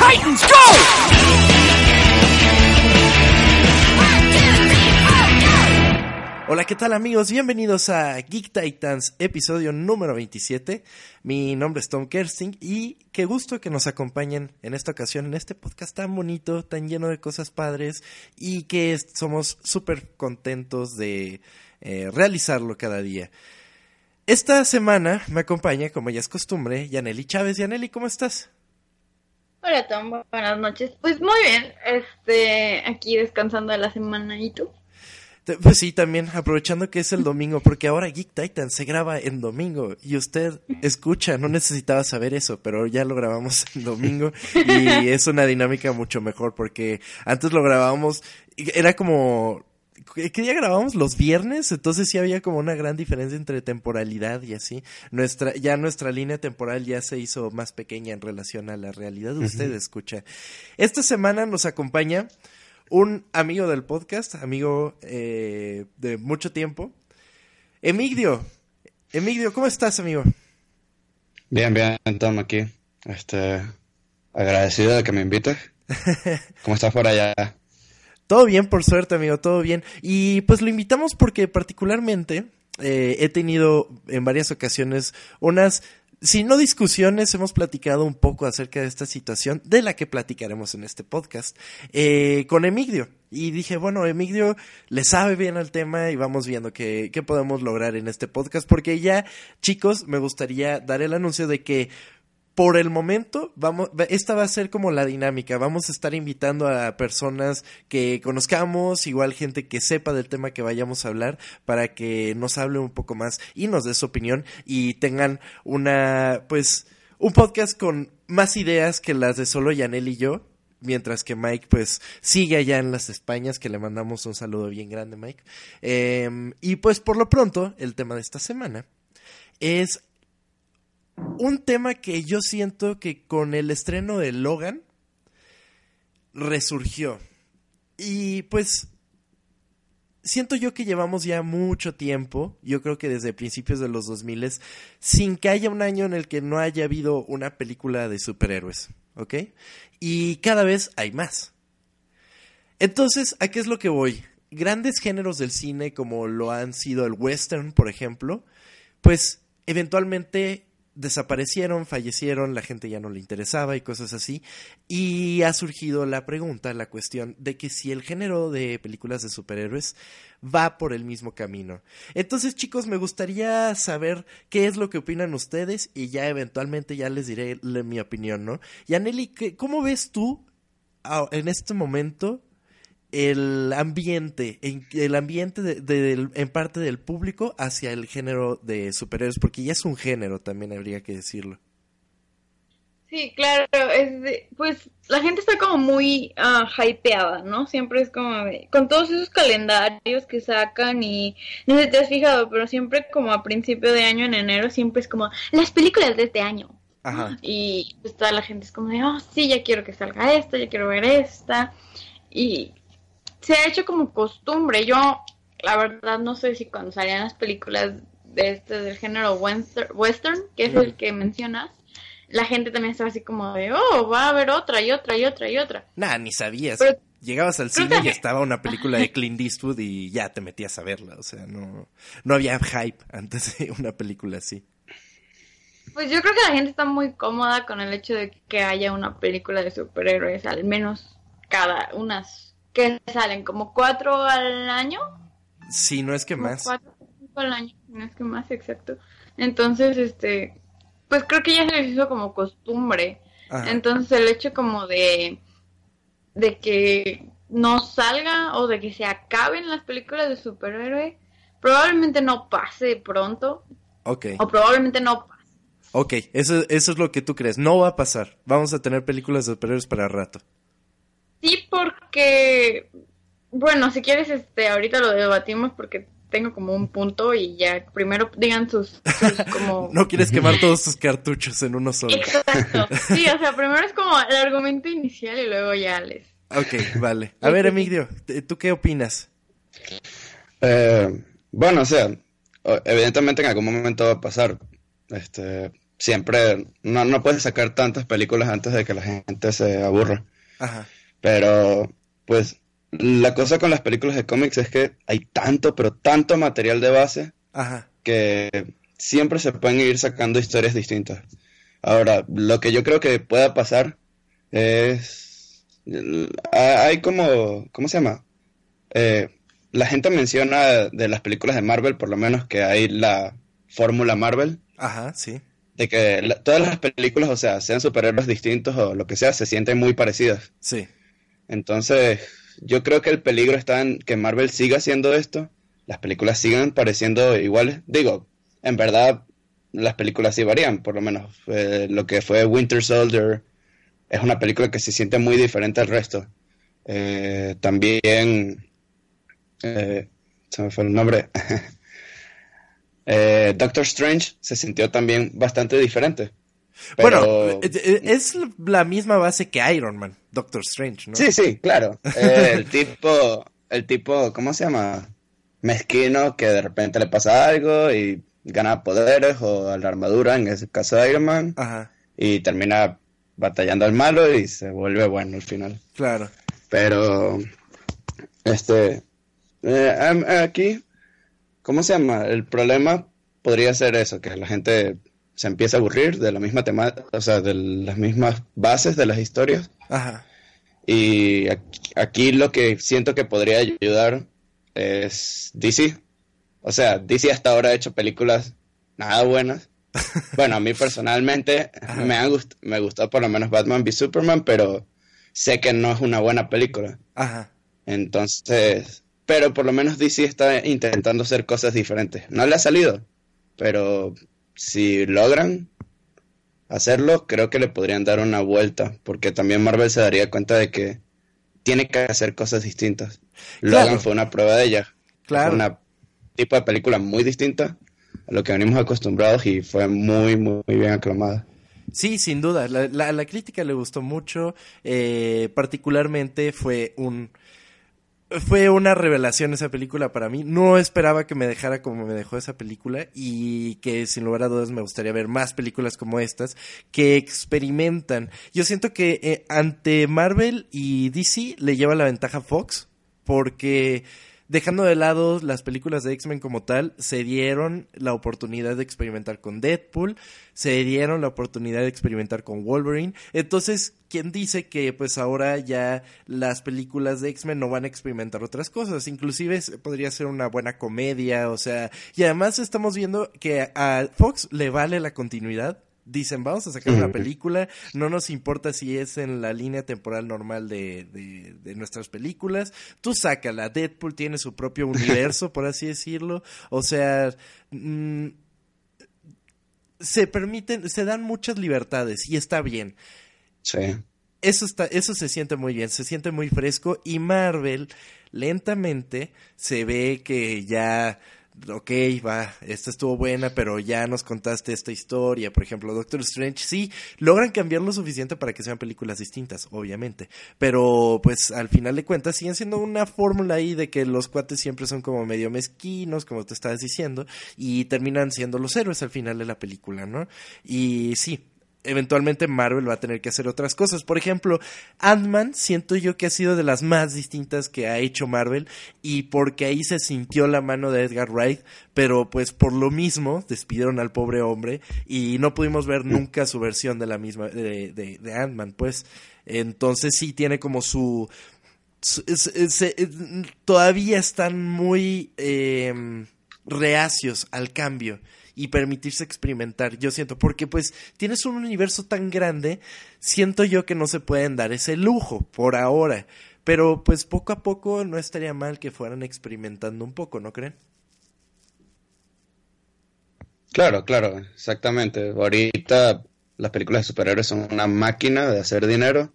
Titans, go! Hola, ¿qué tal amigos? Bienvenidos a Geek Titans, episodio número 27. Mi nombre es Tom Kersting y qué gusto que nos acompañen en esta ocasión en este podcast tan bonito, tan lleno de cosas padres y que somos súper contentos de eh, realizarlo cada día. Esta semana me acompaña, como ya es costumbre, Yaneli Chávez. Yaneli, ¿cómo estás? Hola Tom, buenas noches. Pues muy bien, este, aquí descansando de la semana, ¿y tú? Pues sí, también aprovechando que es el domingo, porque ahora Geek Titan se graba en domingo y usted escucha, no necesitaba saber eso, pero ya lo grabamos en domingo y es una dinámica mucho mejor porque antes lo grabábamos, era como ¿Qué día grabamos? Los viernes, entonces sí había como una gran diferencia entre temporalidad y así. Nuestra, ya nuestra línea temporal ya se hizo más pequeña en relación a la realidad. Usted escucha. Esta semana nos acompaña un amigo del podcast, amigo eh, de mucho tiempo, Emigdio. Emigdio, ¿cómo estás, amigo? Bien, bien, Tom, aquí. Este, agradecido de que me invites. ¿Cómo estás por allá? Todo bien, por suerte, amigo, todo bien. Y pues lo invitamos porque particularmente eh, he tenido en varias ocasiones unas, si no discusiones, hemos platicado un poco acerca de esta situación, de la que platicaremos en este podcast, eh, con Emigdio. Y dije, bueno, Emigdio le sabe bien al tema y vamos viendo qué, qué podemos lograr en este podcast, porque ya, chicos, me gustaría dar el anuncio de que por el momento, vamos, esta va a ser como la dinámica. Vamos a estar invitando a personas que conozcamos, igual gente que sepa del tema que vayamos a hablar, para que nos hable un poco más y nos dé su opinión y tengan una, pues, un podcast con más ideas que las de solo Yanel y yo. Mientras que Mike, pues, sigue allá en las Españas, que le mandamos un saludo bien grande, Mike. Eh, y pues, por lo pronto, el tema de esta semana es un tema que yo siento que con el estreno de Logan resurgió. Y pues siento yo que llevamos ya mucho tiempo, yo creo que desde principios de los 2000, sin que haya un año en el que no haya habido una película de superhéroes, ¿ok? Y cada vez hay más. Entonces, ¿a qué es lo que voy? Grandes géneros del cine como lo han sido el western, por ejemplo, pues eventualmente desaparecieron, fallecieron, la gente ya no le interesaba y cosas así. Y ha surgido la pregunta, la cuestión de que si el género de películas de superhéroes va por el mismo camino. Entonces, chicos, me gustaría saber qué es lo que opinan ustedes y ya eventualmente ya les diré mi opinión, ¿no? Y Aneli, ¿cómo ves tú en este momento el ambiente, el ambiente de, de, en parte del público hacia el género de superhéroes, porque ya es un género, también habría que decirlo. Sí, claro, es de, pues la gente está como muy uh, hypeada, ¿no? Siempre es como de, con todos esos calendarios que sacan y no sé si te has fijado, pero siempre como a principio de año, en enero, siempre es como las películas de este año. Ajá. Y pues toda la gente es como de, oh, sí, ya quiero que salga esta, ya quiero ver esta. Y se ha hecho como costumbre. Yo, la verdad, no sé si cuando salían las películas de este del género western, que es el que mencionas, la gente también estaba así como de, oh, va a haber otra y otra y otra y otra. Nah, ni sabías. Pero, Llegabas al cine y estaba una película de Clint Eastwood y ya te metías a verla. O sea, no, no había hype antes de una película así. Pues yo creo que la gente está muy cómoda con el hecho de que haya una película de superhéroes, al menos cada unas que salen como cuatro al año. Sí, no es que como más. Cuatro cinco al año, no es que más, exacto. Entonces, este, pues creo que ya se les hizo como costumbre. Ajá. Entonces el hecho como de, de que no salga o de que se acaben las películas de superhéroe, Probablemente no pase pronto. Ok. O probablemente no pase. Ok, eso, eso es lo que tú crees. No va a pasar. Vamos a tener películas de superhéroes para rato. Sí, porque, bueno, si quieres, este, ahorita lo debatimos porque tengo como un punto y ya primero digan sus, como... no quieres quemar todos tus cartuchos en uno solo. Exacto. Sí, o sea, primero es como el argumento inicial y luego ya les... Ok, vale. A ver, Emilio, ¿tú qué opinas? Eh, bueno, o sea, evidentemente en algún momento va a pasar. Este, siempre, no, no puedes sacar tantas películas antes de que la gente se aburra. Ajá. Pero, pues, la cosa con las películas de cómics es que hay tanto, pero tanto material de base que siempre se pueden ir sacando historias distintas. Ahora, lo que yo creo que pueda pasar es... Hay como... ¿Cómo se llama? Eh, la gente menciona de las películas de Marvel, por lo menos, que hay la fórmula Marvel. Ajá, sí. De que todas las películas, o sea, sean superhéroes distintos o lo que sea, se sienten muy parecidas. Sí. Entonces, yo creo que el peligro está en que Marvel siga haciendo esto, las películas sigan pareciendo iguales. Digo, en verdad, las películas sí varían, por lo menos eh, lo que fue Winter Soldier es una película que se siente muy diferente al resto. Eh, también, eh, se me fue el nombre, Doctor Strange se sintió también bastante diferente. Bueno, eh, eh, es la misma base que Iron Man, Doctor Strange, ¿no? Sí, sí, claro. Eh, el tipo, el tipo, ¿cómo se llama? Mezquino que de repente le pasa algo y gana poderes o la armadura, en ese caso de Iron Man. Ajá. Y termina batallando al malo y se vuelve bueno al final. Claro. Pero, este, aquí, ¿cómo se llama? El problema podría ser eso, que la gente se empieza a aburrir de la misma temática, o sea, de las mismas bases de las historias. Ajá. Y aquí, lo que siento que podría ayudar es DC. O sea, DC hasta ahora ha hecho películas nada buenas. Bueno, a mí personalmente me, ha me gustó por lo menos Batman v Superman, pero sé que no es una buena película. Ajá. Entonces, pero por lo menos DC está intentando hacer cosas diferentes. No le ha salido, pero si logran hacerlo, creo que le podrían dar una vuelta, porque también Marvel se daría cuenta de que tiene que hacer cosas distintas. Logan fue una prueba de ella. Claro. Fue una tipo de película muy distinta a lo que venimos acostumbrados y fue muy, muy, bien aclamada. Sí, sin duda. La, la, crítica le gustó mucho. Eh, particularmente fue un fue una revelación esa película para mí. No esperaba que me dejara como me dejó esa película y que sin lugar a dudas me gustaría ver más películas como estas que experimentan. Yo siento que eh, ante Marvel y DC le lleva la ventaja Fox porque dejando de lado las películas de X-Men como tal, se dieron la oportunidad de experimentar con Deadpool, se dieron la oportunidad de experimentar con Wolverine. Entonces, ¿quién dice que pues ahora ya las películas de X-Men no van a experimentar otras cosas? Inclusive podría ser una buena comedia, o sea, y además estamos viendo que a Fox le vale la continuidad dicen, vamos a sacar una película, no nos importa si es en la línea temporal normal de, de, nuestras películas, tú sácala, Deadpool tiene su propio universo, por así decirlo, o sea, mm, se permiten, se dan muchas libertades y está bien. Sí. Eso está, eso se siente muy bien, se siente muy fresco y Marvel lentamente se ve que ya ok, va, esta estuvo buena, pero ya nos contaste esta historia. Por ejemplo, Doctor Strange, sí, logran cambiar lo suficiente para que sean películas distintas, obviamente. Pero, pues, al final de cuentas, siguen siendo una fórmula ahí de que los cuates siempre son como medio mezquinos, como te estabas diciendo, y terminan siendo los héroes al final de la película, ¿no? Y sí, eventualmente Marvel va a tener que hacer otras cosas. Por ejemplo, Ant-Man siento yo que ha sido de las más distintas que ha hecho Marvel y porque ahí se sintió la mano de Edgar Wright, pero pues por lo mismo despidieron al pobre hombre y no pudimos ver nunca su versión de la misma de, de, Ant-Man, pues. Entonces sí tiene como su, todavía están muy eh, reacios al cambio y permitirse experimentar, yo siento, porque pues tienes un universo tan grande, siento yo que no se pueden dar ese lujo por ahora, pero pues poco a poco no estaría mal que fueran experimentando un poco, ¿no creen? Claro, claro, exactamente. Ahorita las películas de superhéroes son una máquina de hacer dinero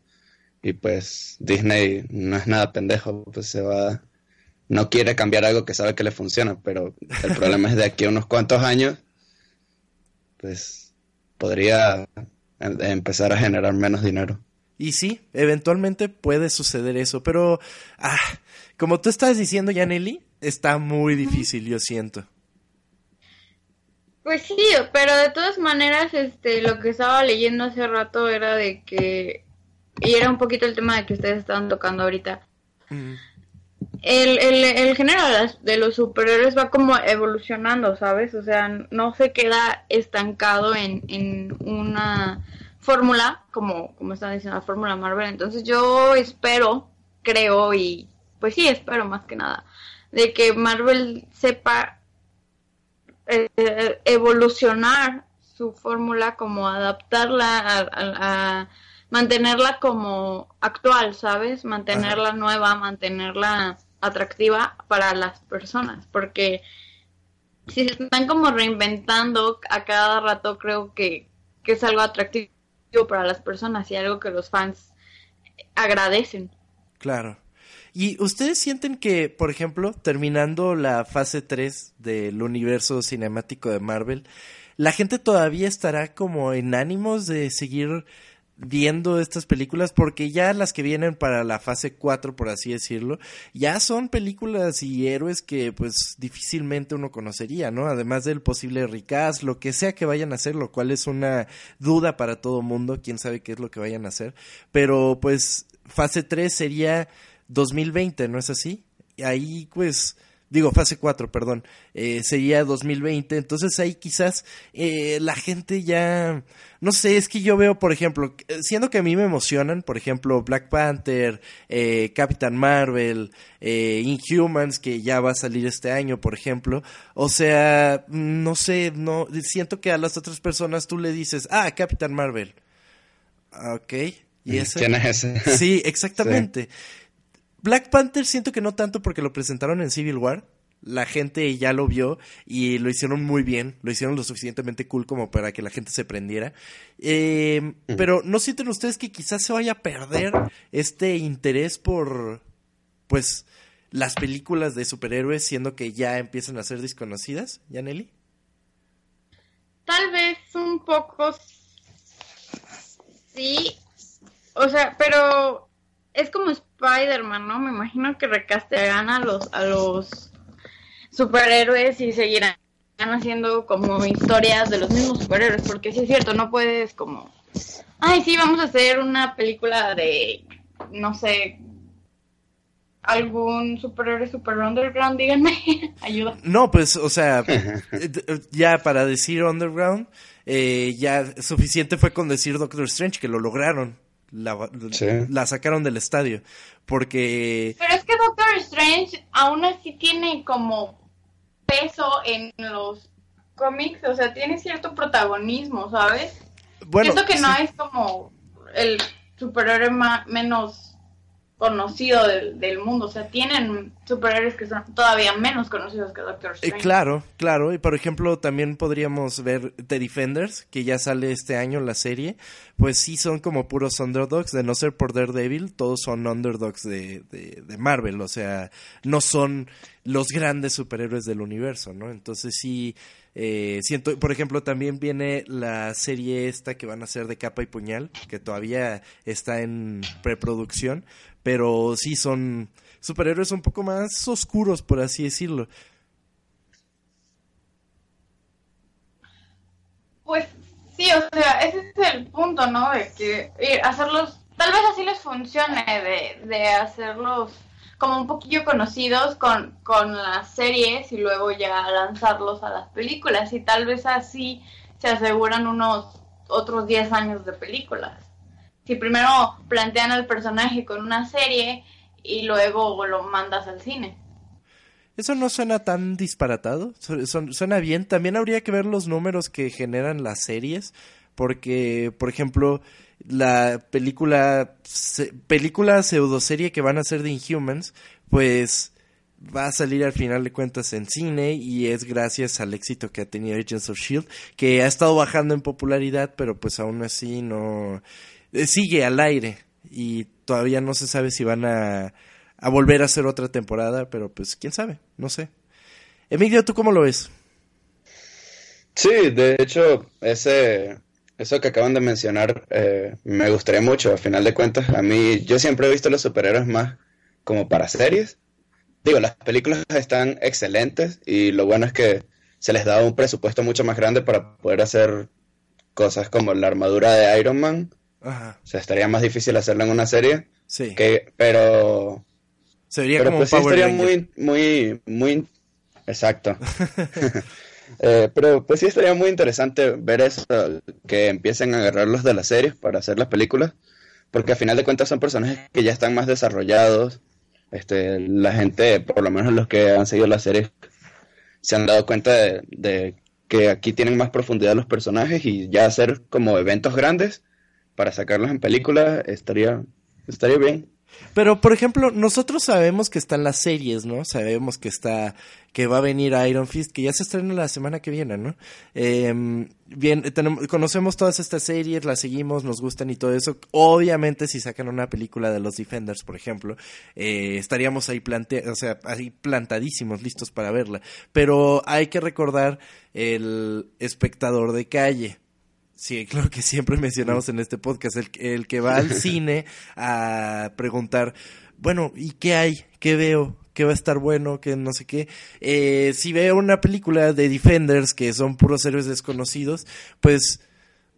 y pues Disney no es nada pendejo, pues se va, no quiere cambiar algo que sabe que le funciona, pero el problema es de aquí a unos cuantos años, pues podría em, empezar a generar menos dinero. Y sí, eventualmente puede suceder eso, pero ah, como tú estás diciendo, Yaneli, está muy difícil, yo siento. Pues sí, pero de todas maneras, este, lo que estaba leyendo hace rato era de que, y era un poquito el tema de que ustedes estaban tocando ahorita. El, el, el, género de los superhéroes va como evolucionando, ¿sabes? O sea, no se queda estancado en, en una fórmula, como, como están diciendo, la fórmula Marvel. Entonces yo espero, creo, y pues sí, espero más que nada, de que Marvel sepa eh, evolucionar su fórmula, como adaptarla a, mantenerla como actual, ¿sabes? Mantenerla nueva, mantenerla atractiva para las personas, porque si se están como reinventando a cada rato, creo que, que es algo atractivo para las personas y algo que los fans agradecen. Claro. ¿Y ustedes sienten que, por ejemplo, terminando la fase 3 del universo cinemático de Marvel, la gente todavía estará como en ánimos de seguir viendo estas películas porque ya las que vienen para la fase 4 por así decirlo ya son películas y héroes que pues difícilmente uno conocería no además del posible ricaz lo que sea que vayan a hacer lo cual es una duda para todo mundo quién sabe qué es lo que vayan a hacer. Pero pues fase 3 sería 2020 no es así ahí pues digo, fase 4, perdón, eh, sería 2020, entonces ahí quizás eh, la gente ya, no sé, es que yo veo, por ejemplo, siendo que a mí me emocionan, por ejemplo, Black Panther, eh, Captain Marvel, eh, Inhumans, que ya va a salir este año, por ejemplo, o sea, no sé, no, siento que a las otras personas tú le dices, ah, Captain Marvel, ok, y ese... ¿Quién es ese? Sí, exactamente. Black Panther siento que no tanto porque lo presentaron en Civil War. La gente ya lo vio y lo hicieron muy bien, lo hicieron lo suficientemente cool como para que la gente se prendiera. Eh, pero ¿no sienten ustedes que quizás se vaya a perder este interés por, pues, las películas de superhéroes siendo que ya empiezan a ser desconocidas, Yaneli? Tal vez un poco sí, o sea, pero es como Spider-Man, ¿no? Me imagino que recastearán a los, a los superhéroes y seguirán haciendo como historias de los mismos superhéroes, porque sí es cierto, no puedes como, ay, sí, vamos a hacer una película de, no sé, algún superhéroe super underground, díganme, ayuda. No, pues, o sea, ya para decir underground, eh, ya suficiente fue con decir Doctor Strange, que lo lograron la, la sacaron del estadio. Porque... Pero es que Doctor Strange aún así tiene como peso en los cómics, o sea, tiene cierto protagonismo, ¿sabes? Bueno, Siento que no es como el superhéroe menos conocido del, mundo. O sea, tienen superhéroes que son todavía menos conocidos que Doctor eh, Strange. claro, claro. Y por ejemplo, también podríamos ver The Defenders, que ya sale este año la serie. Pues sí son como puros underdogs, de no ser por Daredevil, todos son underdogs de, de, de Marvel. O sea, no son los grandes superhéroes del universo, ¿no? Entonces sí eh, siento, por ejemplo, también viene la serie esta que van a hacer de capa y puñal, que todavía está en preproducción, pero sí son superhéroes un poco más oscuros, por así decirlo. Pues sí, o sea, ese es el punto, ¿no? De que eh, hacerlos, tal vez así les funcione, de, de hacerlos como un poquillo conocidos con, con las series y luego ya lanzarlos a las películas y tal vez así se aseguran unos otros 10 años de películas. Si primero plantean al personaje con una serie y luego lo mandas al cine. Eso no suena tan disparatado, suena bien. También habría que ver los números que generan las series, porque, por ejemplo, la película, película pseudoserie que van a hacer de Inhumans, pues va a salir al final de cuentas en cine y es gracias al éxito que ha tenido Agents of Shield, que ha estado bajando en popularidad, pero pues aún así no sigue al aire y todavía no se sabe si van a, a volver a hacer otra temporada, pero pues quién sabe, no sé. Emilio, ¿tú cómo lo ves? Sí, de hecho, ese eso que acaban de mencionar eh, me gustaría mucho. A final de cuentas, a mí yo siempre he visto los superhéroes más como para series. Digo, las películas están excelentes y lo bueno es que se les da un presupuesto mucho más grande para poder hacer cosas como la armadura de Iron Man. Ajá. O sea, estaría más difícil hacerlo en una serie. Sí. Que, pero. Sería como pues sí estaría muy, muy, muy. Exacto. Eh, pero pues sí estaría muy interesante ver eso, que empiecen a agarrarlos de las series para hacer las películas, porque a final de cuentas son personajes que ya están más desarrollados. Este, la gente, por lo menos los que han seguido la serie, se han dado cuenta de, que aquí tienen más profundidad los personajes y ya hacer como eventos grandes para sacarlos en película estaría, estaría bien. Pero, por ejemplo, nosotros sabemos que están las series, ¿no? Sabemos que está, que va a venir Iron Fist, que ya se estrena la semana que viene, ¿no? Em, bien, tenemos, conocemos todas estas series, las seguimos, nos gustan y todo eso. Obviamente, si sacan una película de los Defenders, por ejemplo, eh, estaríamos ahí plante o sea, ahí plantadísimos, listos para verla. Pero hay que recordar el espectador de calle Sí, claro que siempre mencionamos en este podcast, el, el que va al cine a preguntar, bueno, ¿y qué hay? ¿Qué veo? ¿Qué va a estar bueno? ¿Qué no sé qué? Eh, si veo una película de Defenders que son puros héroes desconocidos, pues,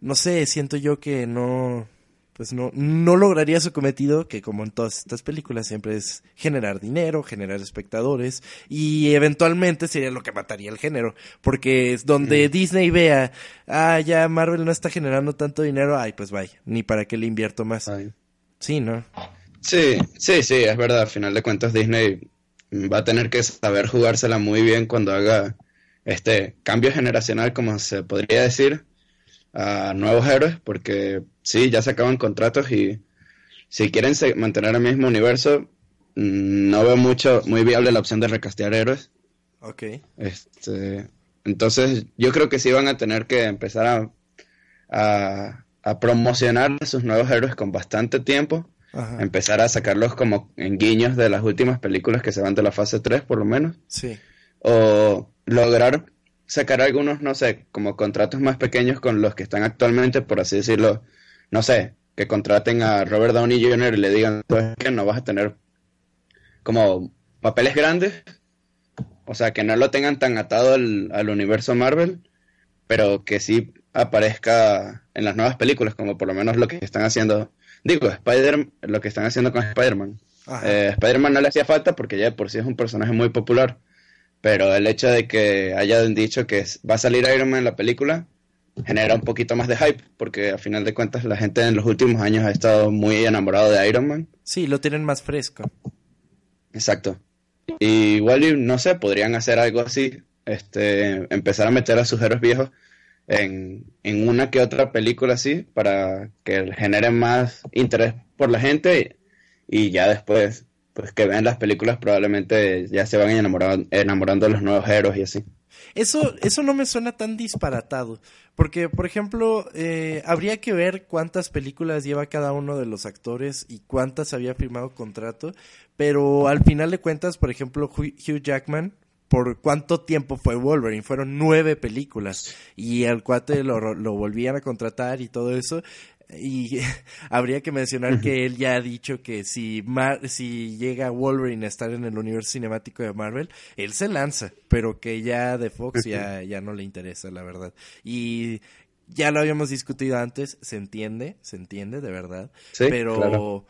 no sé, siento yo que no, pues no, no lograría su cometido, que como en todas estas películas siempre es generar dinero, generar espectadores, y eventualmente sería lo que mataría el género, porque es donde Disney vea, ah, ya Marvel no está generando tanto dinero, ay, pues vaya, ni para qué le invierto más. Sí, ¿no? Sí, sí, sí, es verdad, al final de cuentas Disney va a tener que saber jugársela muy bien cuando haga este cambio generacional, como se podría decir, a nuevos héroes, porque sí, ya se acaban contratos y si quieren mantener el mismo universo, mm, no veo mucho, muy viable la opción de recastear héroes. Ok. Este, entonces, yo creo que sí van a tener que empezar a, a, promocionar a sus nuevos héroes con bastante tiempo. Empezar a sacarlos como en guiños de las últimas películas que se van de la fase 3, por lo menos. Sí. O lograr sacar algunos, no sé, como contratos más pequeños con los que están actualmente, por así decirlo, no sé, que contraten a Robert Downey Jr. y le digan que no vas a tener como papeles grandes, o sea, que no lo tengan tan atado al, al universo Marvel, pero que sí aparezca en las nuevas películas, como por lo menos lo que están haciendo, digo, Spider lo que están haciendo con Spider-Man. Eh, Spider-Man no le hacía falta porque ya por sí es un personaje muy popular, pero el hecho de que hayan dicho que va a salir Iron Man en la película genera un poquito más de hype, porque a final de cuentas la gente en los últimos años ha estado muy enamorado de Iron Man. Sí, lo tienen más fresco. Exacto. Y igual, no sé, podrían hacer algo así, este, empezar a meter a sus héroes viejos en, en una que otra película así, para que generen más interés por la gente y ya después pues que vean las películas probablemente ya se van enamorando, enamorando de los nuevos héroes y así. Eso, eso no me suena tan disparatado, porque por ejemplo, eh, habría que ver cuántas películas lleva cada uno de los actores y cuántas había firmado contrato, pero al final de cuentas, por ejemplo, Hugh Jackman, por cuánto tiempo fue Wolverine, fueron nueve películas y al cuate lo, lo volvían a contratar y todo eso, y habría que mencionar que él ya ha dicho que si, si llega Wolverine a estar en el universo cinemático de Marvel, él se lanza, pero que ya de Fox ya, ya no le interesa, la verdad. Y ya lo habíamos discutido antes, se entiende, se entiende de verdad, pero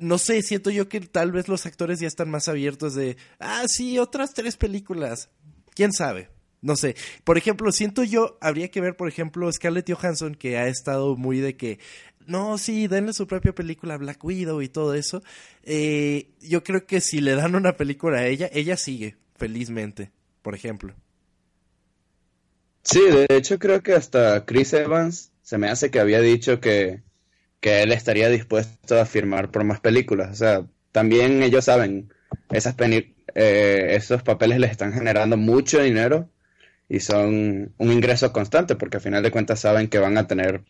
no sé, siento yo que tal vez los actores ya están más abiertos de, ah, sí, otras tres películas, quién sabe, no sé, por ejemplo, siento yo, habría que ver, por ejemplo, Scarlett Johansson, que ha estado muy de que, no, sí, denle su propia película Black Widow y todo eso. Eh, yo creo que si le dan una película a ella, ella sigue, felizmente, por ejemplo. Sí, de hecho creo que hasta Chris Evans se me hace que había dicho que, que él estaría dispuesto a firmar por más películas. O sea, también ellos saben esas eh, esos papeles les están generando mucho dinero y son un ingreso constante porque al final de cuentas saben que van a tener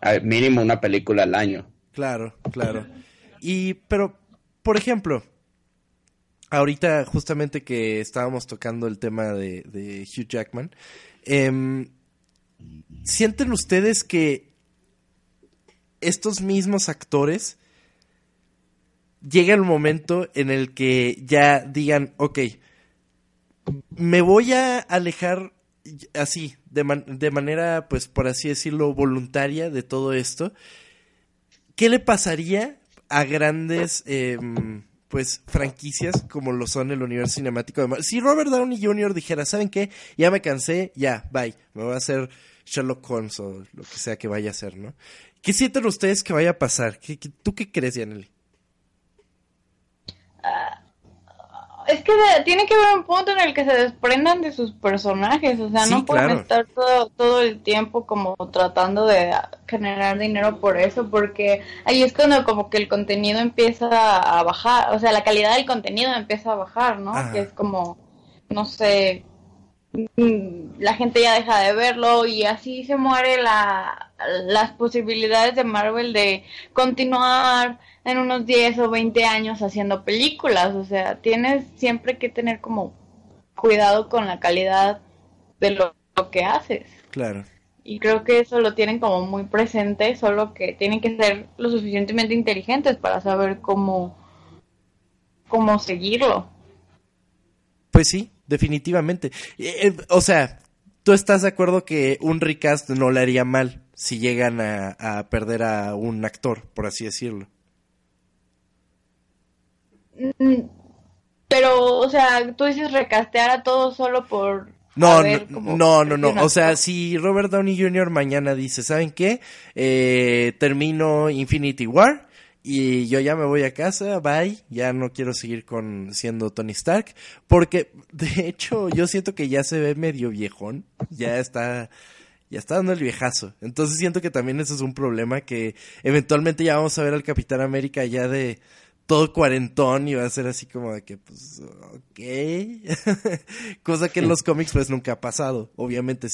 al mínimo una película al año. Claro, claro. Y, pero, por ejemplo, ahorita justamente que estábamos tocando el tema de, Hugh Jackman, em, ¿sienten ustedes que estos mismos actores llega el momento en el que ya digan, ok, me voy a alejar así, de, de manera, pues por así decirlo, voluntaria de todo esto, ¿qué le pasaría a grandes, em, pues, franquicias como lo son el universo cinemático de? Si Robert Downey Jr. dijera, ¿saben qué? Ya me cansé, ya, bye, me voy a hacer Sherlock Holmes o lo que sea que vaya a hacer, ¿no? ¿Qué sienten ustedes que vaya a pasar? ¿Qué, tú qué crees, Yaneli? Es que tiene que haber un punto en el que se desprendan de sus personajes, o sea, no pueden estar todo, todo el tiempo como tratando de generar dinero por eso, porque ahí es cuando como que el contenido empieza a bajar, o sea, la calidad del contenido empieza a bajar, ¿no? Que es como, no sé, mm, la gente ya deja de verlo y así se muere la, las posibilidades de Marvel de continuar en unos 10 o 20 años haciendo películas. O sea, tienes siempre que tener como cuidado con la calidad de lo, que haces. Claro. Y creo que eso lo tienen como muy presente, solo que tienen que ser lo suficientemente inteligentes para saber cómo, cómo seguirlo. Pues sí, definitivamente. Eh, eh, o sea, ¿tú estás de acuerdo que un recast no le haría mal si llegan a perder a un actor, por así decirlo? Mm, pero, o sea, tú dices recastear a todos solo por... No, no, no, no, O sea, si Robert Downey Jr. mañana dice, ¿saben qué? Eh, termino Infinity War y yo ya me voy a casa, bye, ya no quiero seguir con siendo Tony Stark, porque de hecho yo siento que ya se ve medio viejón, ya está ya está dando el viejazo. Entonces siento que también eso es un problema que eventualmente ya vamos a ver al Capitán América ya de todo cuarentón y va a ser así como de que, pues, ok. Cosa que en los cómics pues nunca ha pasado. Obviamente,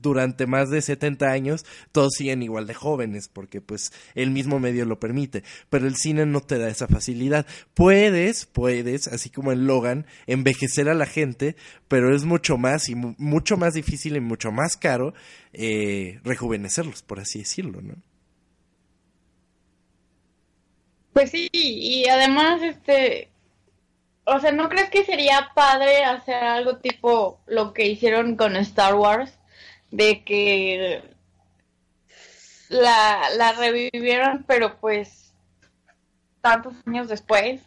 durante más de 70 años todos siguen igual de jóvenes porque pues el mismo medio lo permite. Pero el cine no te da esa facilidad. Puedes, puedes, así como en Logan, envejecer a la gente, pero es mucho más y mucho más difícil y mucho más caro eh, rejuvenecerlos, por así decirlo, ¿no? Pues sí, y además, este, o sea, ¿no crees que sería padre hacer algo tipo lo que hicieron con Star Wars? De que la, la revivieron, pero pues tantos años después.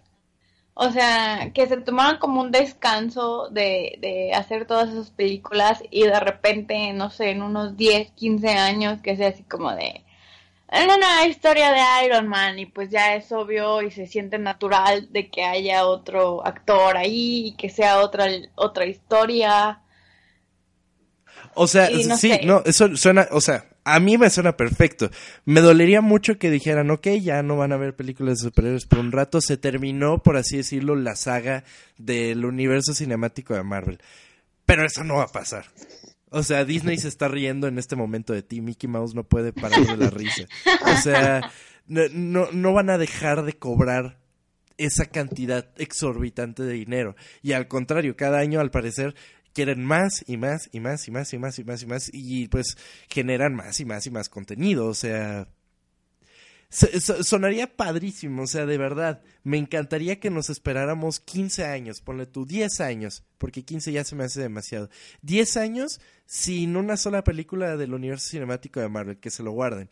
O sea, que se tomaron como un descanso de, de hacer todas esas películas y de repente, no sé, en unos 10, 15 años, que sea así como de, en una historia de Iron Man y pues ya es obvio y se siente natural de que haya otro actor ahí y que sea otra otra historia. O sea, sí, no, eso suena, o sea, a mí me suena perfecto. Me dolería mucho que dijeran, ok, ya no van a ver películas de superhéroes por un rato, se terminó, por así decirlo, la saga del universo cinemático de Marvel. Pero eso no va a pasar. O sea, Disney se está riendo en este momento de ti. Mickey Mouse no puede parar de la risa. O sea, no, no, van a dejar de cobrar esa cantidad exorbitante de dinero. Y al contrario, cada año al parecer quieren más y más y más y más y más y más y más y pues generan más y más y más contenido. O sea, sonaría padrísimo, o sea, de verdad. Me encantaría que nos esperáramos 15 años, ponle tú 10 años, porque 15 ya se me hace demasiado. 10 años sin una sola película del universo cinemático de Marvel, que se lo guarden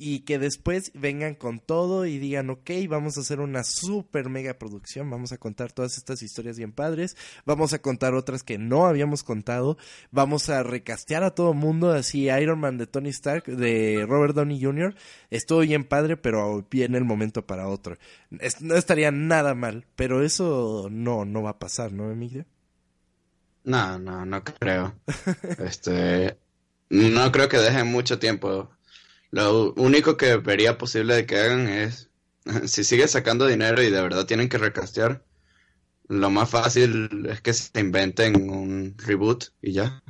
y que después vengan con todo y digan, ok, vamos a hacer una super mega producción, vamos a contar todas estas historias bien padres, vamos a contar otras que no habíamos contado, vamos a recastear a todo mundo, así Iron Man de Tony Stark, de Robert Downey Jr., estuvo bien padre, pero viene el momento para otro. no estaría nada mal, pero eso no, no va a pasar, ¿no, Emilio? No, no, no creo. este, no creo que dejen mucho tiempo lo único que vería posible de que hagan es, si sigue sacando dinero y de verdad tienen que recastear, lo más fácil es que se inventen un reboot y ya.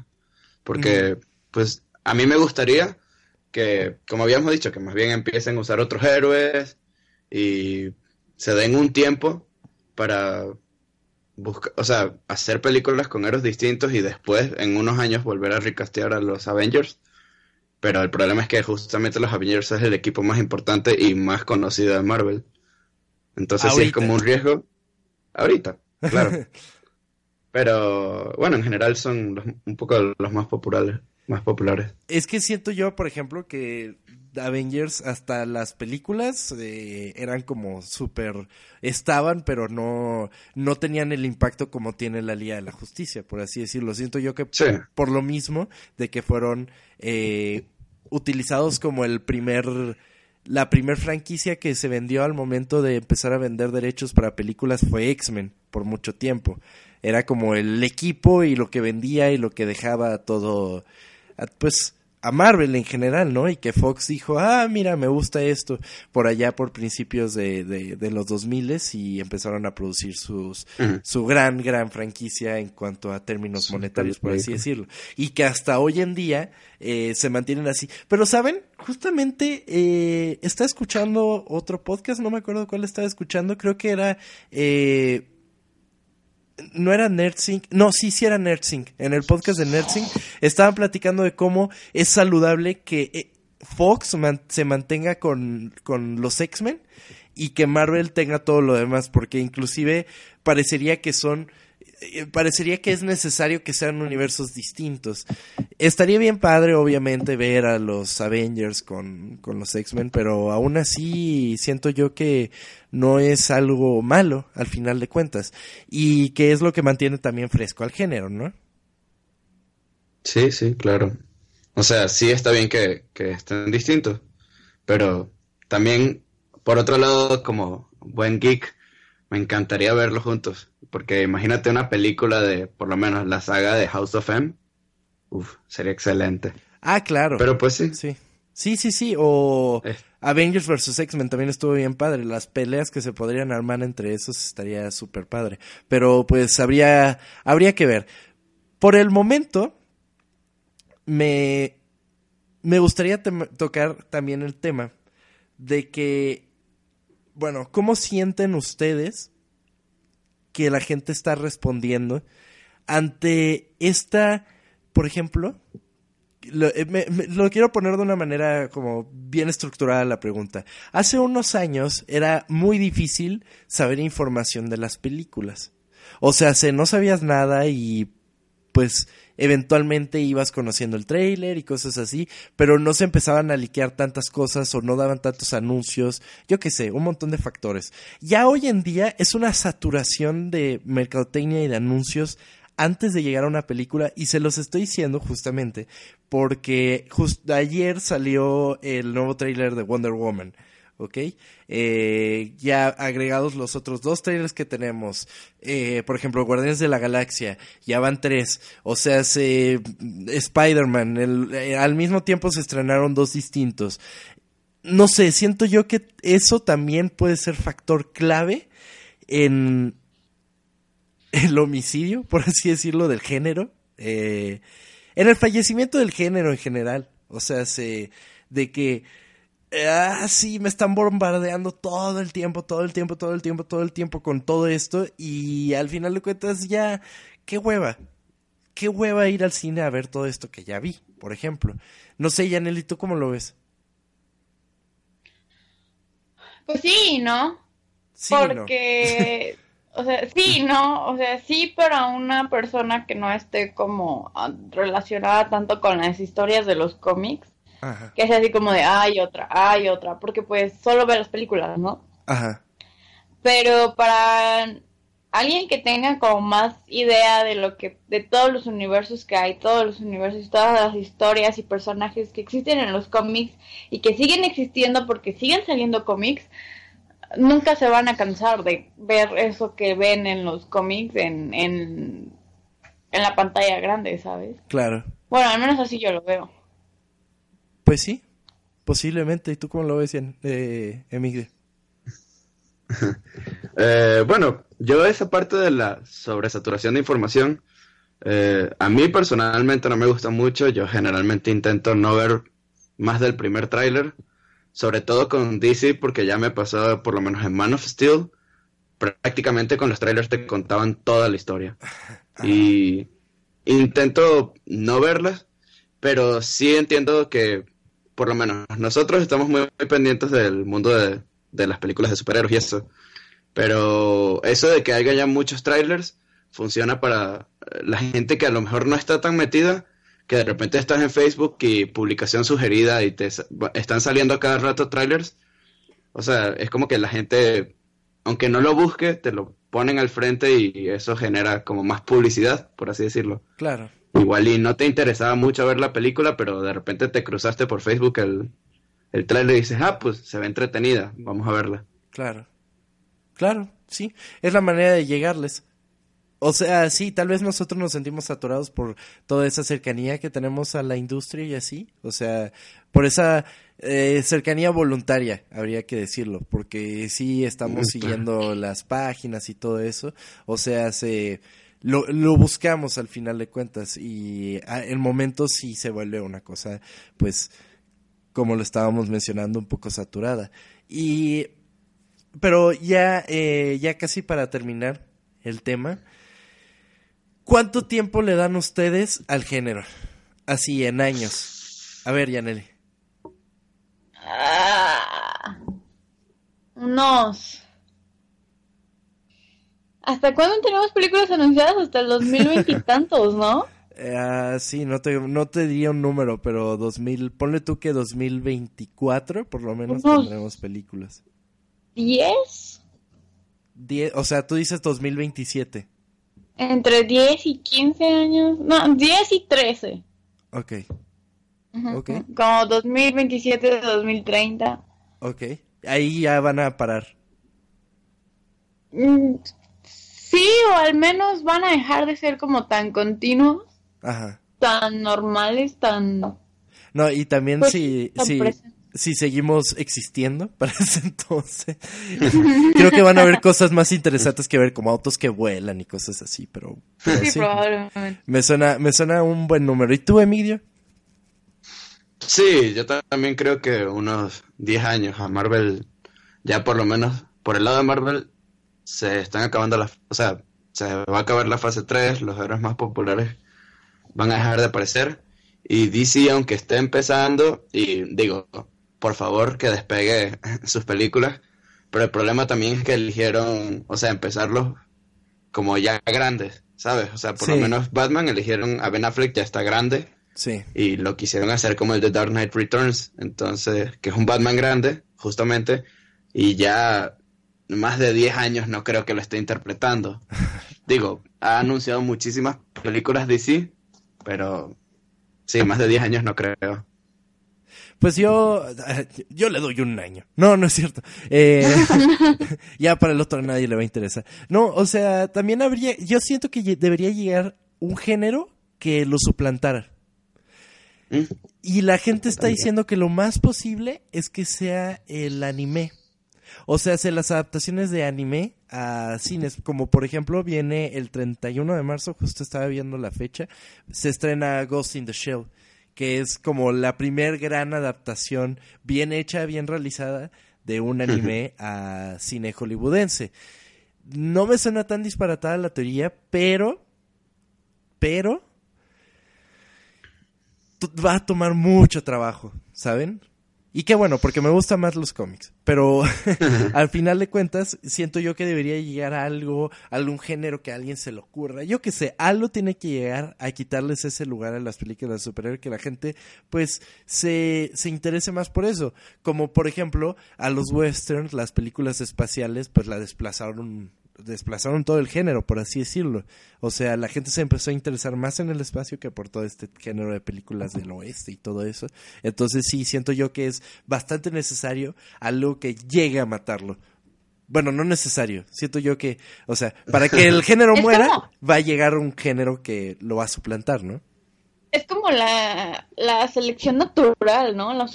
Porque, pues, a mí me gustaría que, como habíamos dicho, que más bien empiecen a usar otros héroes y se den un tiempo para buscar, o sea, hacer películas con héroes distintos y después, en unos años, volver a recastear a los Avengers. Pero el problema es que justamente los Avengers es el equipo más importante y más conocido de Marvel. Entonces sí es como un riesgo. Ahorita, claro. Pero bueno, en general son un poco los más populares, más populares. Es que siento yo, por ejemplo, que Avengers hasta las películas eh, eran como súper estaban pero no no tenían el impacto como tiene la Liga de la Justicia por así decirlo siento yo que por lo mismo de que fueron eh, utilizados como el primer la primer franquicia que se vendió al momento de empezar a vender derechos para películas fue X-Men por mucho tiempo. Era como el equipo y lo que vendía y lo que dejaba todo, pues, a Marvel en general, ¿no? Y que Fox dijo, ah, mira, me gusta esto, por allá por principios de, de, de los 2000 y empezaron a producir sus, su gran, gran franquicia en cuanto a términos monetarios, por así decirlo. Y que hasta hoy en día eh, se mantienen así. Pero, ¿saben? Justamente eh, está escuchando otro podcast, no me acuerdo cuál estaba escuchando, creo que era... Eh, no era NerdSync, no, sí, sí era NerdSync. En el podcast de NerdSync estaban platicando de cómo es saludable que eh, Fox se mantenga con, con los X-Men y que Marvel tenga todo lo demás, porque inclusive parecería que son parecería que es necesario que sean universos distintos. Estaría bien padre, obviamente, ver a los Avengers con, con los X-Men, pero aún así siento yo que no es algo malo al final de cuentas. Y que es lo que mantiene también fresco al género, ¿no? Sí, sí, claro. O sea, sí está bien que, que estén distintos, pero también, por otro lado, como buen geek, me encantaría verlos juntos. Porque imagínate una película de, por lo menos, la saga de House of M. Uf, sería excelente. Ah, claro. Pero pues sí. Sí. Sí, sí, sí. O eh. Avengers vs. X-Men también estuvo bien padre. Las peleas que se podrían armar entre esos estaría súper padre. Pero pues habría, habría que ver. Por el momento, me, me gustaría tocar también el tema de que, bueno, ¿cómo sienten ustedes que la gente está respondiendo ante esta, por ejemplo, eh, lo, quiero poner de una manera como bien estructurada la pregunta. Hace unos años era muy difícil saber información de las películas. O sea, se no sabías nada y pues eventualmente ibas conociendo el trailer y cosas así, pero no se empezaban a liquear tantas cosas o no daban tantos anuncios, yo qué sé, un montón de factores. Ya hoy en día es una saturación de mercadotecnia y de anuncios antes de llegar a una película y se los estoy diciendo justamente porque ayer salió el nuevo trailer de Wonder Woman. ¿Ok? Eh, ya agregados los otros dos trailers que tenemos, eh, por ejemplo, Guardianes de la Galaxia, ya van tres, o sea, se, Spider-Man, eh, al mismo tiempo se estrenaron dos distintos. No sé, siento yo que eso también puede ser factor clave en el homicidio, por así decirlo, del género, en el fallecimiento del género en general, o sea, se, de que ah, sí, me están bombardeando todo el tiempo, todo el tiempo, todo el tiempo, todo el tiempo con todo esto y al final de cuentas ya, qué hueva, qué hueva ir al cine a ver todo esto que ya vi, por ejemplo. No sé, Yaneli, ¿tú cómo lo ves? Pues sí, ¿no? Sí, Porque, o sea, sí, ¿no? O sea, sí, pero una persona que no esté como relacionada tanto con las historias de los cómics, que es así como de, hay otra, hay otra, porque pues solo ve las películas, ¿no? Ajá. Pero para alguien que tenga como más idea de lo que, de todos los universos que hay, todos los universos, y todas las historias y personajes que existen en los cómics y que siguen existiendo porque siguen saliendo cómics, nunca se van a cansar de ver eso que ven en los cómics en, en, en la pantalla grande, ¿sabes? Claro. Bueno, al menos así yo lo veo. Pues sí, posiblemente. ¿Y tú cómo lo ves, eh, Emigre? eh, bueno, yo esa parte de la sobresaturación de información, eh, a mí personalmente no me gusta mucho. Yo generalmente intento no ver más del primer tráiler, sobre todo con DC, porque ya me pasó por lo menos en Man of Steel, prácticamente con los trailers te contaban toda la historia. Y intento no verlas, pero sí entiendo que por lo menos nosotros estamos muy, pendientes del mundo de, de, las películas de superhéroes y eso. Pero eso de que haya ya muchos trailers funciona para la gente que a lo mejor no está tan metida, que de repente estás en Facebook y publicación sugerida y te están saliendo cada rato trailers. O sea, es como que la gente, aunque no lo busque, te lo ponen al frente y eso genera como más publicidad, por así decirlo. Claro. Igual y no te interesaba mucho ver la película, pero de repente te cruzaste por Facebook el, el trailer y dices, ah, pues se ve entretenida, vamos a verla. Claro. Claro, sí. Es la manera de llegarles. O sea, sí, tal vez nosotros nos sentimos saturados por toda esa cercanía que tenemos a la industria y así. O sea, por esa eh, cercanía voluntaria, habría que decirlo. Porque sí estamos siguiendo las páginas y todo eso. O sea, se lo, lo buscamos al final de cuentas y en momentos sí se vuelve una cosa, pues, como lo estábamos mencionando, un poco saturada. Y, pero ya, eh, ya casi para terminar el tema, ¿cuánto tiempo le dan ustedes al género? Así, en años. A ver, Yaneli. Ah, unos ¿Hasta cuándo tenemos películas anunciadas? Hasta el 2020 y tantos, ¿no? Uh, sí, no te, no te diría un número, pero 2000, ponle tú que 2024 por lo menos tendremos películas. ¿10? o sea, tú dices 2027. Entre 10 y 15 años. No, 10 y 13. Ok. okay. Como 2027, 2030. Ok. Ahí ya van a parar. Sí, o al menos van a dejar de ser como tan continuos, Ajá. tan normales, tan... No, y también pues, si, si, seguimos existiendo para ese entonces, creo que van a haber cosas más interesantes que ver, como autos que vuelan y cosas así, pero... sí, probablemente. Me suena, me suena un buen número. ¿Y tú, Emilio? Sí, yo también creo que unos 10 años a Marvel, ya por lo menos por el lado de Marvel, se están acabando las... O sea, se va a acabar la fase 3, los héroes más populares van a dejar de aparecer. Y DC, aunque esté empezando, y digo, por favor que despegue sus películas, pero el problema también es que eligieron, o sea, empezarlos como ya grandes, ¿sabes? O sea, por lo menos Batman eligieron a Ben Affleck, ya está grande. Sí. Y lo quisieron hacer como el de Dark Knight Returns, entonces, que es un Batman grande, justamente, y ya más de 10 años no creo que lo esté interpretando. Digo, ha anunciado muchísimas películas DC, pero sí, más de 10 años no creo. Pues yo, yo le doy un año. No, no es cierto. Eh, ya para el otro a nadie le va a interesar. No, o sea, también habría, yo siento que debería llegar un género que lo suplantara. ¿Mm? Y la gente está diciendo que lo más posible es que sea el anime. O sea, hace las adaptaciones de anime a cines, como por ejemplo viene el 31 de marzo, justo estaba viendo la fecha, se estrena Ghost in the Shell, que es como la primer gran adaptación bien hecha, bien realizada de un anime a cine hollywoodense. No me suena tan disparatada la teoría, pero, pero, va a tomar mucho trabajo, ¿saben? Y qué bueno, porque me gustan más los cómics. Pero al final de cuentas, siento yo que debería llegar a algo, algún género que a alguien se le ocurra. Yo que sé, algo tiene que llegar a quitarles ese lugar a las películas de superhéroes que la gente, pues, se, se interese más por eso. Como por ejemplo, a los westerns, las películas espaciales, pues la desplazaron desplazaron todo el género, por así decirlo. O sea, la gente se empezó a interesar más en el espacio que por todo este género de películas del oeste y todo eso. Entonces sí, siento yo que es bastante necesario algo que llegue a matarlo. Bueno, no necesario. Siento yo que, o sea, para que el género muera, va a llegar un género que lo va a suplantar, ¿no? Es como la, la selección natural, ¿no? La,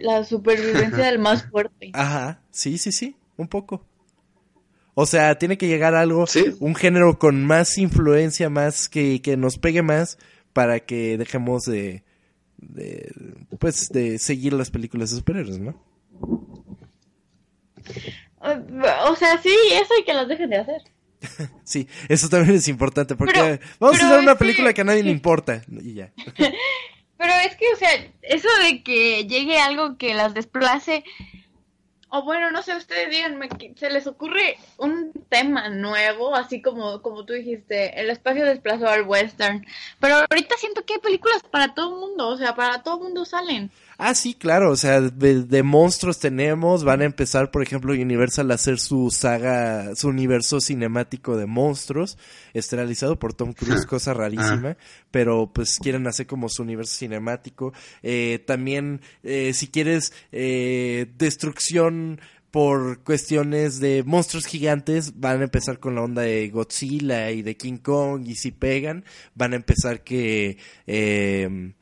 la supervivencia del más fuerte. Ajá, sí, sí, sí, un poco. O sea, tiene que llegar algo, un género con más influencia, más que, que nos pegue más para que dejemos de, de, pues, de seguir las películas de superhéroes, ¿no? O sea, sí, eso y que las dejen de hacer. sí, eso también es importante porque vamos a hacer una película que a nadie le importa y ya. pero es que, o sea, eso de que llegue algo que las desplace o bueno, no sé, ustedes díganme, ¿se les ocurre un tema nuevo? Así como, como tú dijiste, el espacio desplazó al western. Pero ahorita siento que hay películas para todo el mundo, o sea, para todo el mundo salen. Ah, sí, claro, o sea, de, monstruos tenemos, van a empezar, por ejemplo, Universal a hacer su saga, su universo cinemático de monstruos, esterilizado por Tom Cruise, cosa rarísima, pero pues quieren hacer como su universo cinemático. Eh, también, eh, si quieres, eh, destrucción por cuestiones de monstruos gigantes, van a empezar con la onda de Godzilla y de King Kong, y si pegan, van a empezar que... Eh,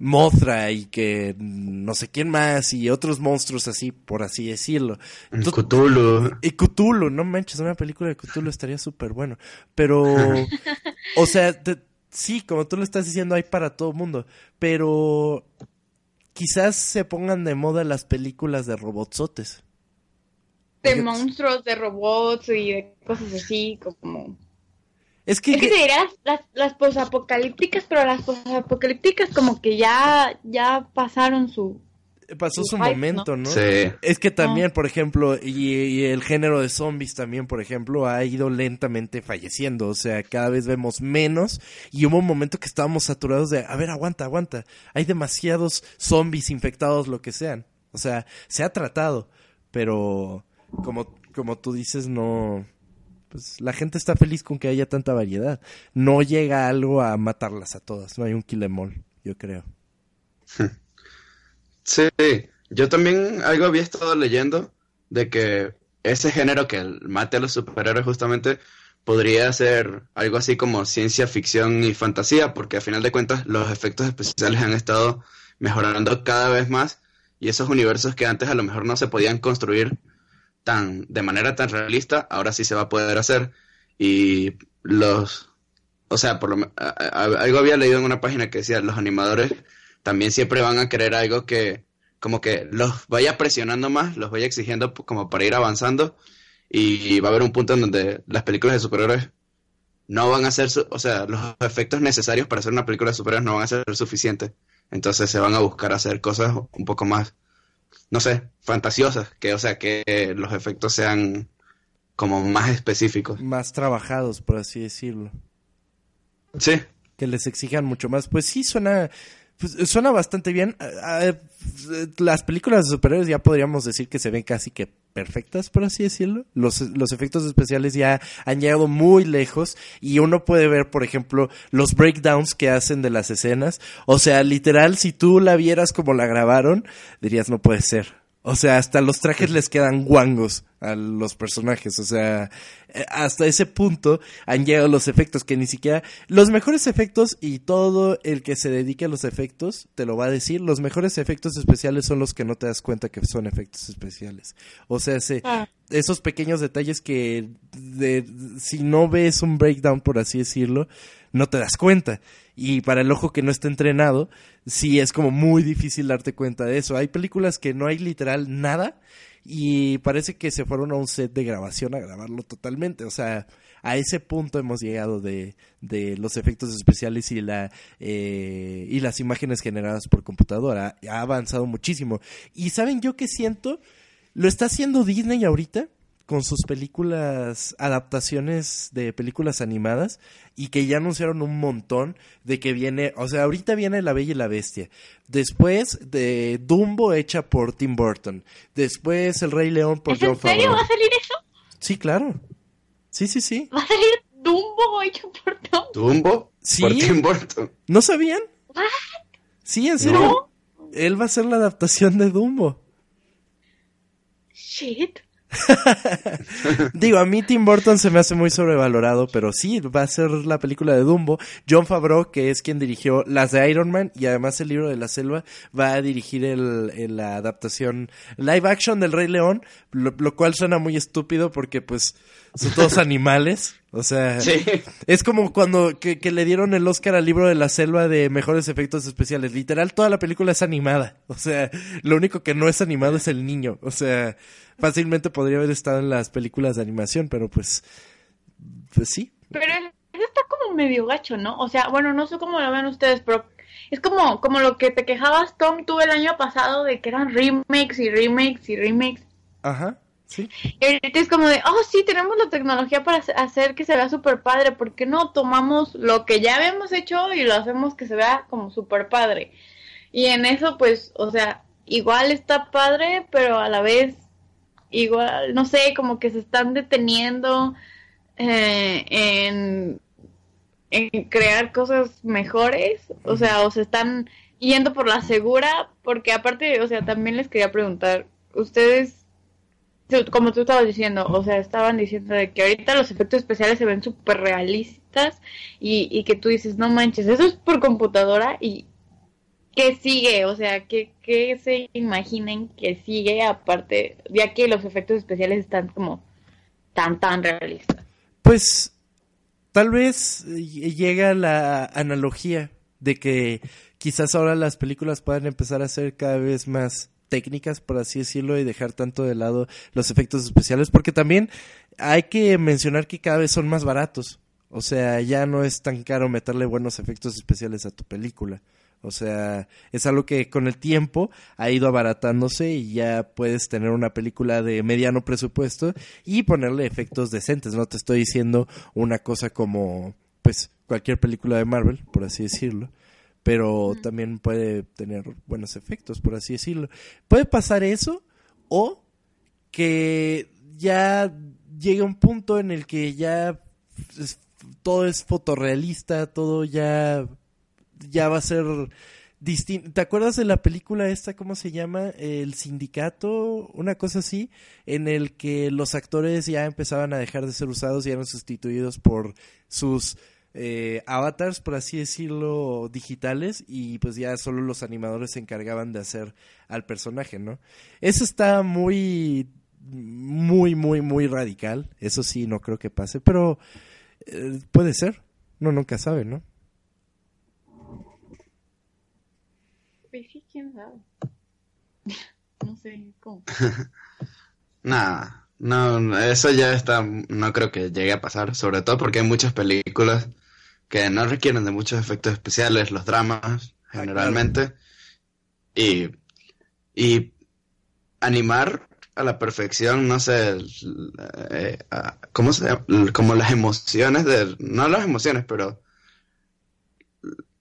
Mothra y que no sé quién más y otros monstruos así, por así decirlo. Cthulhu. Y Cthulhu, no manches, una película de Cthulhu estaría súper bueno. Pero, o sea, sí, como tú lo estás diciendo, hay para todo mundo. Pero quizás se pongan de moda las películas de robotsotes. De monstruos, de robots y de cosas así, como... Es que, es que te diría las, las, posapocalípticas, pero las posapocalípticas como que ya, ya pasaron su... Pasó su, momento, ¿no? Sí. Es que también, por ejemplo, y, el género de zombies también, por ejemplo, ha ido lentamente falleciendo. O sea, cada vez vemos menos. Y hubo un momento que estábamos saturados de, a ver, aguanta, aguanta. Hay demasiados zombies infectados, lo que sean. O sea, se ha tratado. Pero, como, como tú dices, no pues la gente está feliz con que haya tanta variedad. No llega algo a matarlas a todas, no hay un kilemol, yo creo. Sí, yo también algo había estado leyendo de que ese género que mate a los superhéroes justamente podría ser algo así como ciencia ficción y fantasía, porque a final de cuentas los efectos especiales han estado mejorando cada vez más y esos universos que antes a lo mejor no se podían construir tan, de manera tan realista, ahora sí se va a poder hacer. Y los, o sea, por lo, algo había leído en una página que decía, los animadores también siempre van a querer algo que como que los vaya presionando más, los vaya exigiendo como para ir avanzando y va a haber un punto en donde las películas de superhéroes no van a ser, o sea, los efectos necesarios para hacer una película de superhéroes no van a ser suficientes. Entonces se van a buscar hacer cosas un poco más no sé, fantasiosas, que o sea, que los efectos sean como más específicos. Más trabajados, por así decirlo. Sí. Que les exijan mucho más. Pues sí, suena, pues, suena bastante bien. Las películas de superhéroes ya podríamos decir que se ven casi que perfectas, por así decirlo. Los, los efectos especiales ya han llegado muy lejos y uno puede ver, por ejemplo, los breakdowns que hacen de las escenas. O sea, literal, si tú la vieras como la grabaron, dirías, no puede ser. O sea, hasta los trajes les quedan guangos a los personajes. O sea, eh, hasta ese punto han llegado los efectos que ni siquiera... Los mejores efectos y todo el que se dedique a los efectos te lo va a decir. Los mejores efectos especiales son los que no te das cuenta que son efectos especiales. O sea, ah. esos pequeños detalles que de, si no ves un breakdown, por así decirlo, no te das cuenta. Y para el ojo que no está entrenado, sí es como muy difícil darte cuenta de eso. Hay películas que no hay literal nada y parece que se fueron a un set de grabación a grabarlo totalmente. O sea, a ese punto hemos llegado de, de los efectos especiales y la eh, y las imágenes generadas por computadora. Ha avanzado muchísimo. Y saben yo qué siento, lo está haciendo Disney ahorita con sus películas, adaptaciones de películas animadas y que ya anunciaron un montón de que viene, o sea, ahorita viene La Bella y la Bestia, después de Dumbo hecha por Tim Burton, después El Rey León por John Favreau. ¿En serio va a salir eso? Sí, claro. Sí, sí, sí. ¿Va a salir Dumbo hecho por Tom? ¿Dumbo? Sí. Por Tim Burton. ¿No sabían? Sí, en serio. Él va a ser la adaptación de Dumbo. Shit. Digo, a mí Tim Burton se me hace muy sobrevalorado, pero sí, va a ser la película de Dumbo. John Favreau, que es quien dirigió las de Iron Man y además el libro de la selva, va a dirigir el, la adaptación live action del Rey León, lo, cual suena muy estúpido porque pues son todos animales. O sea, es como cuando que, que, le dieron el Oscar al libro de la selva de mejores efectos especiales. Literal, toda la película es animada. O sea, lo único que no es animado es el niño. O sea, fácilmente podría haber estado en las películas de animación, pero pues, pues sí. Pero eso está como medio gacho, ¿no? O sea, bueno, no sé cómo lo ven ustedes, pero es como, como lo que te quejabas, Tom, tú el año pasado de que eran remakes y remakes y remakes. Ajá. Sí. Y ahorita es como de, oh, sí, tenemos la tecnología para hacer que se vea súper padre. ¿Por qué no tomamos lo que ya habíamos hecho y lo hacemos que se vea como súper padre? Y en eso, pues, o sea, igual está padre, pero a la vez igual, no sé, como que se están deteniendo eh, en, en crear cosas mejores, o sea, o se están yendo por la segura, porque aparte, o sea, también les quería preguntar, ustedes, como tú estabas diciendo, o sea, estaban diciendo de que ahorita los efectos especiales se ven súper realistas y, y que tú dices, no manches, eso es por computadora y, ¿qué sigue? O sea, ¿qué, ¿qué, se imaginen que sigue aparte, ya que los efectos especiales están como tan, tan realistas? Pues tal vez llega la analogía de que quizás ahora las películas puedan empezar a ser cada vez más técnicas, por así decirlo, y dejar tanto de lado los efectos especiales, porque también hay que mencionar que cada vez son más baratos. O sea, ya no es tan caro meterle buenos efectos especiales a tu película. O sea, es algo que con el tiempo ha ido abaratándose y ya puedes tener una película de mediano presupuesto y ponerle efectos decentes. No te estoy diciendo una cosa como, pues, cualquier película de Marvel, por así decirlo. Pero también puede tener buenos efectos, por así decirlo. Puede pasar eso o que ya llegue un punto en el que ya todo es fotorrealista, todo ya ya va a ser distinto. ¿Te acuerdas de la película esta, cómo se llama? El sindicato, una cosa así, en el que los actores ya empezaban a dejar de ser usados y eran sustituidos por sus eh, avatars, por así decirlo, digitales y pues ya solo los animadores se encargaban de hacer al personaje, ¿no? Eso está muy, muy, muy, muy radical. Eso sí, no creo que pase, pero eh, puede ser. No, nunca sabe, ¿no? Pues quién sabe. no sé cómo. Nada, no, eso ya está, no creo que llegue a pasar, sobre todo porque hay muchas películas que no requieren de muchos efectos especiales, los dramas, generalmente, y, y animar a la perfección, no sé, eh, ¿cómo se Como las emociones de, no las emociones, pero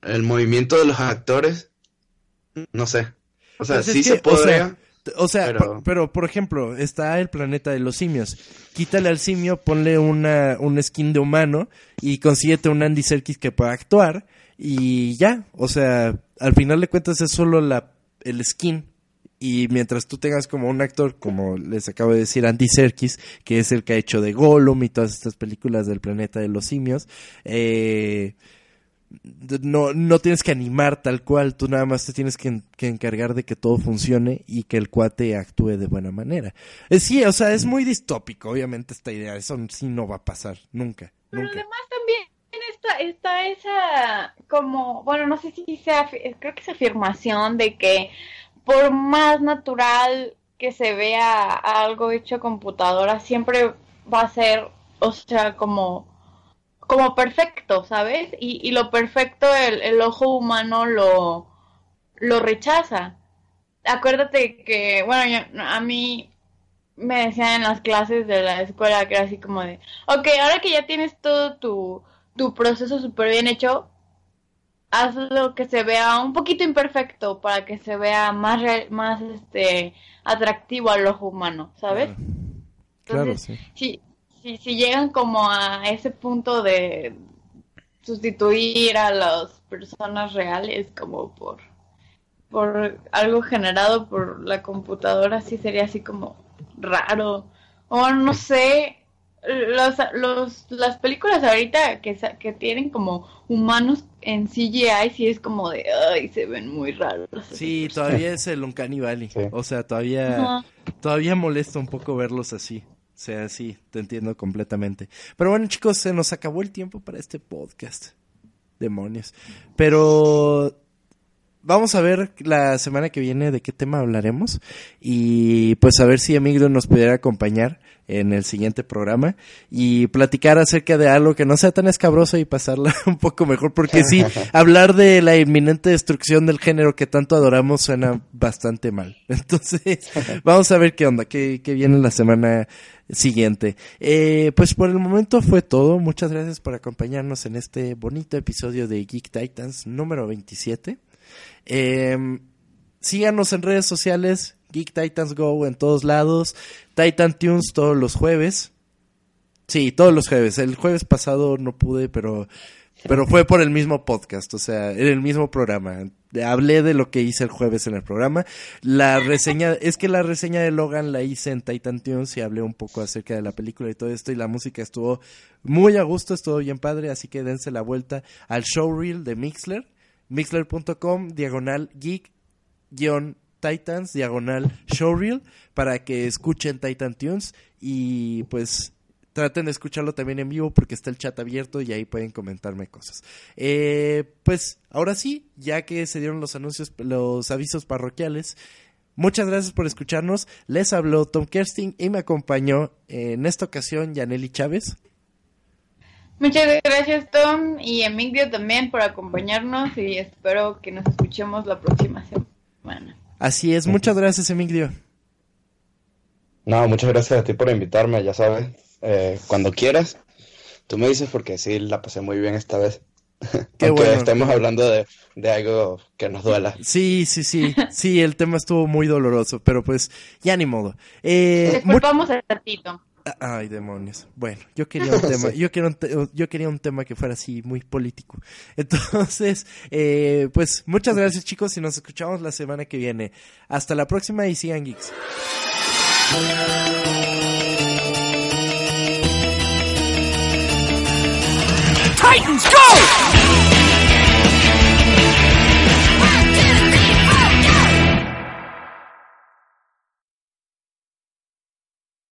el movimiento de los actores no sé. O sea, pues sí se podría. O sea, pero... Por, ejemplo, está el planeta de los simios. Quítale al simio, ponle una, un skin de humano y consíguete un Andy Serkis que pueda actuar y ya. O sea, al final de cuentas es solo la, el skin. Y mientras tú tengas como un actor, como les acabo de decir, Andy Serkis, que es el que ha hecho de Gollum y todas estas películas del planeta de los simios, eh, no, no tienes que animar tal cual, tú nada más te tienes que, encargar de que todo funcione y que el cuate actúe de buena manera. Eh, sí, o sea, es muy distópico, obviamente, esta idea, eso sí no va a pasar, nunca. Pero además también está, está esa, como, bueno, no sé si sea, creo que esa afirmación de que por más natural que se vea algo hecho a computadora, siempre va a ser, o sea, como como perfecto, ¿sabes? Y, y lo perfecto el, ojo humano lo, lo rechaza. Acuérdate que, bueno, a mí me decían en las clases de la escuela que era así como de, ok, ahora que ya tienes todo tu, tu proceso súper bien hecho, hazlo que se vea un poquito imperfecto para que se vea más, más este, atractivo al ojo humano, ¿sabes? Claro, sí. sí si, si llegan como a ese punto de sustituir a las personas reales como por por algo generado por la computadora sí sería así como raro O no sé, los, los, las películas ahorita que, que tienen como humanos en CGI, sí es como de, ay, se ven muy raros. Sí, todavía es el Uncanny Valley. O sea, todavía, todavía molesta un poco verlos así. O sea, sí, te entiendo completamente. Pero bueno, chicos, se nos acabó el tiempo para este podcast. Demonios. Pero vamos a ver la semana que viene de qué tema hablaremos y pues a ver si Emigdio nos pudiera acompañar en el siguiente programa y platicar acerca de algo que no sea tan escabroso y pasarla un poco mejor, porque sí, hablar de la inminente destrucción del género que tanto adoramos suena bastante mal. Entonces, vamos a ver qué onda, qué, qué viene la semana siguiente. Eh, pues por el momento fue todo. Muchas gracias por acompañarnos en este bonito episodio de Geek Titans número 27. Eh, síganos en redes sociales, Geek Titans Go en todos lados, Titan Tunes todos los jueves. Sí, todos los jueves. El jueves pasado no pude, pero pero fue por el mismo podcast, o sea, en el mismo programa. Hablé de lo que hice el jueves en el programa. La reseña, es que la reseña de Logan la hice en Titan Tunes y hablé un poco acerca de la película y todo esto y la música estuvo muy a gusto, estuvo bien padre, así que dense la vuelta al showreel de Mixler, mixler.com, diagonal geek, guion Titans, diagonal showreel, para que escuchen Titan Tunes y pues traten de escucharlo también en vivo porque está el chat abierto y ahí pueden comentarme cosas. Eh, pues ahora sí, ya que se dieron los anuncios, los avisos parroquiales, muchas gracias por escucharnos. Les habló Tom Kersting y me acompañó en esta ocasión Yaneli Chávez. Muchas gracias Tom y Emilio también por acompañarnos y espero que nos escuchemos la próxima semana. Así es, muchas gracias Emilio. No, muchas gracias a ti por invitarme, ya sabes, eh, cuando quieras. Tú me dices porque sí, la pasé muy bien esta vez. Qué Aunque estemos hablando de, algo que nos duela. Sí, sí, sí. Sí, el tema estuvo muy doloroso, pero pues ya ni modo. Eh, Disculpamos a ratito. Ay, demonios. Bueno, yo quería un tema, yo, quería un yo quería un tema que fuera así muy político. Entonces, eh, pues muchas gracias chicos y nos escuchamos la semana que viene. Hasta la próxima y sigan geeks. Titans, go!